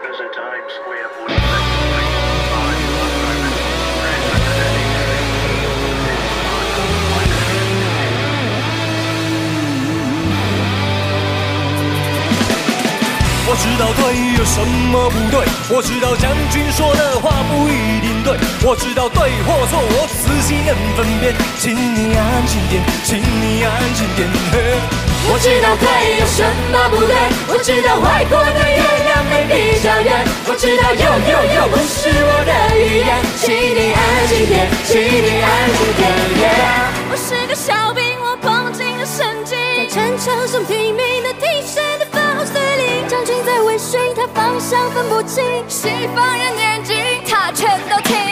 我知道对有什么不对，我知道将军说的话不一定对，我知道对或错，我自己能分辨。请你安静点，请你安静点。嘿我知道对有什么不对，我知道外国的月亮没比较圆，我知道有有有不是我的语言，请你安静点，请你安静点。我是个小兵，我碰进了神经，在战场上拼命的替谁的发号司令，将军在微醺，他方向分不清，西方人眼睛他全都听。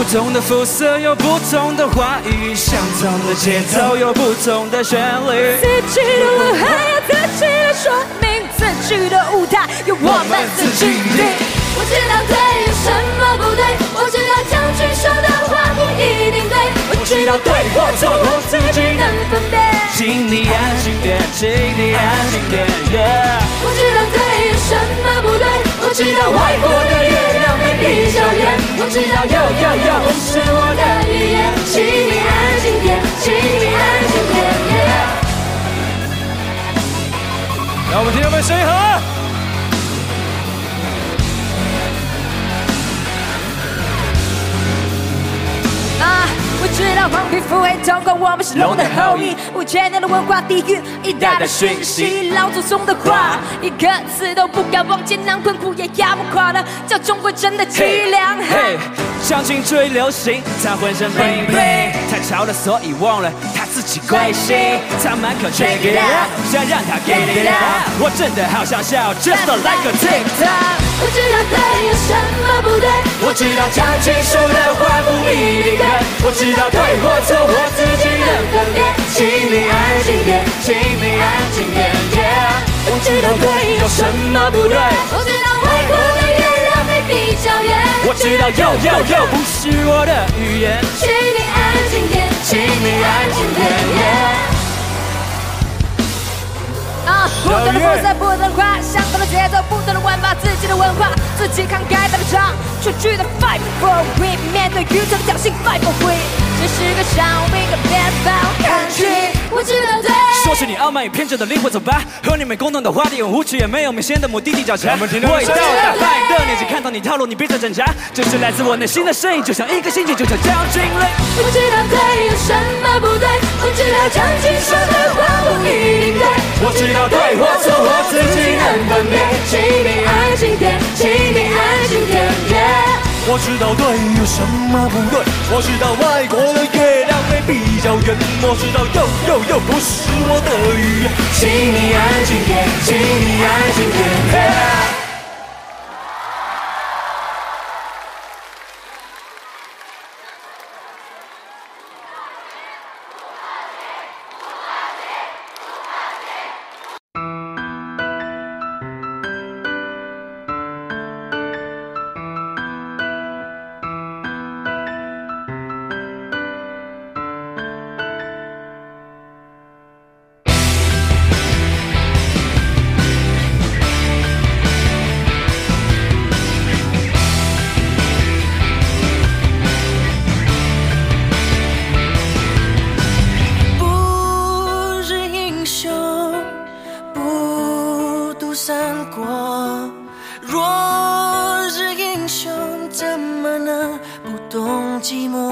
不同的肤色有不同的话语，相同的节奏有不同的旋律。自己的路还要自己的说明，自己的舞台由我们自己定。我知道对有什么不对，我知道将军说的话不一定对，我知道对或错，我自己能分辨。请你安静点，请你安静点。Yeah 我知道对有什么不对，我知道外国的月亮没比较圆，我知道有有有不是我的语言，请你安静点，请你安静点。让我们听众们声音好。黄皮肤黑瞳孔，我们是龙的后裔，五千年的文化底蕴，一代的讯息，老祖宗的话，一个字都不敢忘，艰难困苦也压不垮的，叫中国真的凄凉。嘿，相信最流行，他浑身 bling bling，太潮了，所以忘了他自己贵姓。他满口 check it out，想让他 get it out，我真的好想笑，just like a TikTok。我知道对有什么不对，我知道将军说的话我知道对或错，我自己能分辨。请你安静点，请你安静点。Yeah 我知道对有什么不对，我知道外国的月亮没比较圆，我知道有有有不是我的语言。请你安静点，请你安静点。不同的肤色，不同的花，相同的节奏，不同的玩法，自己的文化，自己扛该打的仗，出去的 fight for we，面对宇宙的挑衅 fight for we，这是个小兵的面包 country，我知道对。说是你傲慢与偏执的灵魂，走吧，和你们共同的话题，用无趣也没有明显的目的地交叉。我已到达拜的年纪，看到你套路，你别再挣扎，这是来自我内心的声音，就像一个心情，就像将军令。我知道对有什么不对，我知道将军说的话不一定对，我知道对或错，我自己能分辨。请你安静点，我知道对有什么不对，我知道外国的月亮没比较圆，我知道又又又不是我的语言，请你安静点，请你安静点。三国。若是英雄，怎么能不懂寂寞？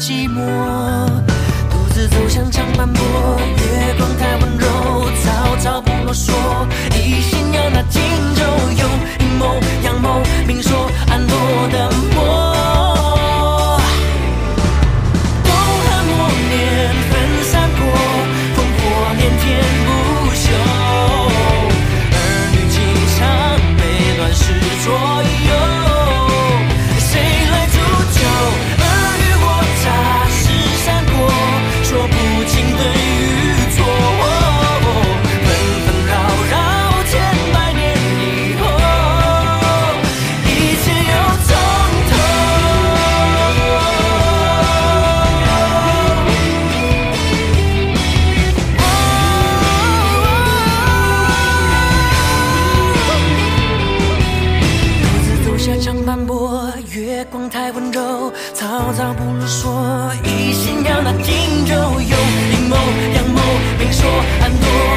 寂寞独自走向长坂坡，月光太温柔，曹操不啰嗦，一心要拿荆州。阴谋。月光太温柔曹操不啰嗦一心要那荆州用阴谋阳谋明说暗夺